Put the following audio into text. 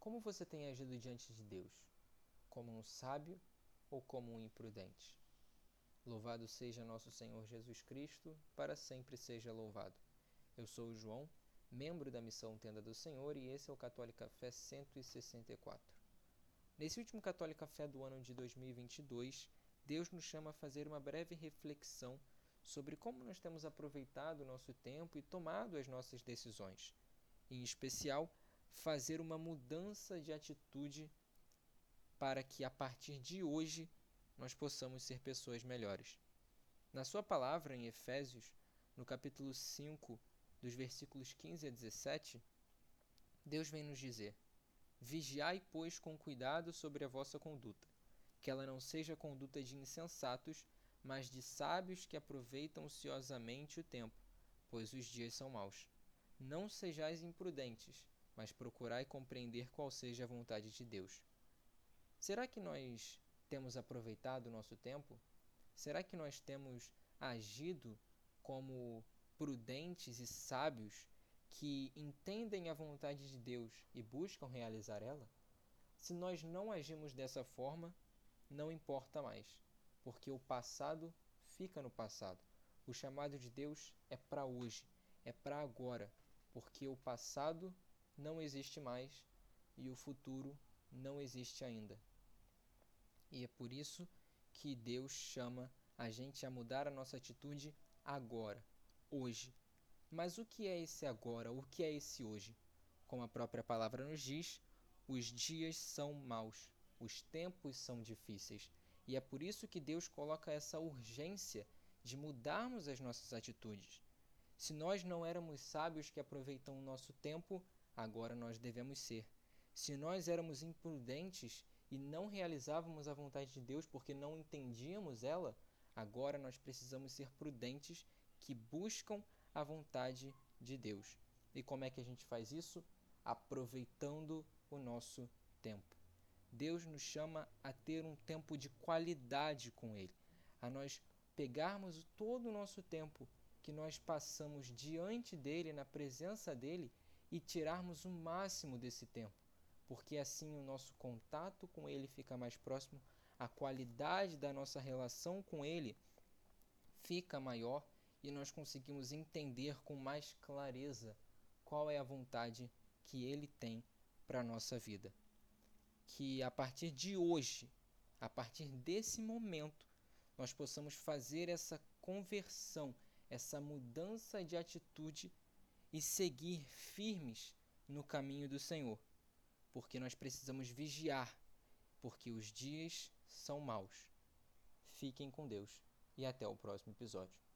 Como você tem agido diante de Deus? Como um sábio ou como um imprudente? Louvado seja nosso Senhor Jesus Cristo, para sempre seja louvado. Eu sou o João, membro da missão Tenda do Senhor, e esse é o Católico Café 164. Nesse último Católico Café do ano de 2022, Deus nos chama a fazer uma breve reflexão sobre como nós temos aproveitado o nosso tempo e tomado as nossas decisões. Em especial, fazer uma mudança de atitude para que a partir de hoje nós possamos ser pessoas melhores. Na sua palavra em Efésios, no capítulo 5, dos versículos 15 a 17, Deus vem nos dizer: Vigiai, pois, com cuidado sobre a vossa conduta, que ela não seja conduta de insensatos, mas de sábios que aproveitam ociosamente o tempo, pois os dias são maus. Não sejais imprudentes, mas procurai compreender qual seja a vontade de Deus. Será que nós temos aproveitado o nosso tempo? Será que nós temos agido como prudentes e sábios que entendem a vontade de Deus e buscam realizar ela? Se nós não agimos dessa forma, não importa mais porque o passado fica no passado. O chamado de Deus é para hoje, é para agora, porque o passado não existe mais e o futuro não existe ainda. E é por isso que Deus chama a gente a mudar a nossa atitude agora, hoje. Mas o que é esse agora? O que é esse hoje? Como a própria palavra nos diz, os dias são maus, os tempos são difíceis. E é por isso que Deus coloca essa urgência de mudarmos as nossas atitudes. Se nós não éramos sábios que aproveitam o nosso tempo, agora nós devemos ser. Se nós éramos imprudentes e não realizávamos a vontade de Deus porque não entendíamos ela, agora nós precisamos ser prudentes que buscam a vontade de Deus. E como é que a gente faz isso? Aproveitando o nosso tempo. Deus nos chama a ter um tempo de qualidade com Ele, a nós pegarmos todo o nosso tempo que nós passamos diante dele, na presença dele, e tirarmos o máximo desse tempo, porque assim o nosso contato com ele fica mais próximo, a qualidade da nossa relação com ele fica maior e nós conseguimos entender com mais clareza qual é a vontade que ele tem para a nossa vida. Que a partir de hoje, a partir desse momento, nós possamos fazer essa conversão, essa mudança de atitude e seguir firmes no caminho do Senhor, porque nós precisamos vigiar, porque os dias são maus. Fiquem com Deus e até o próximo episódio.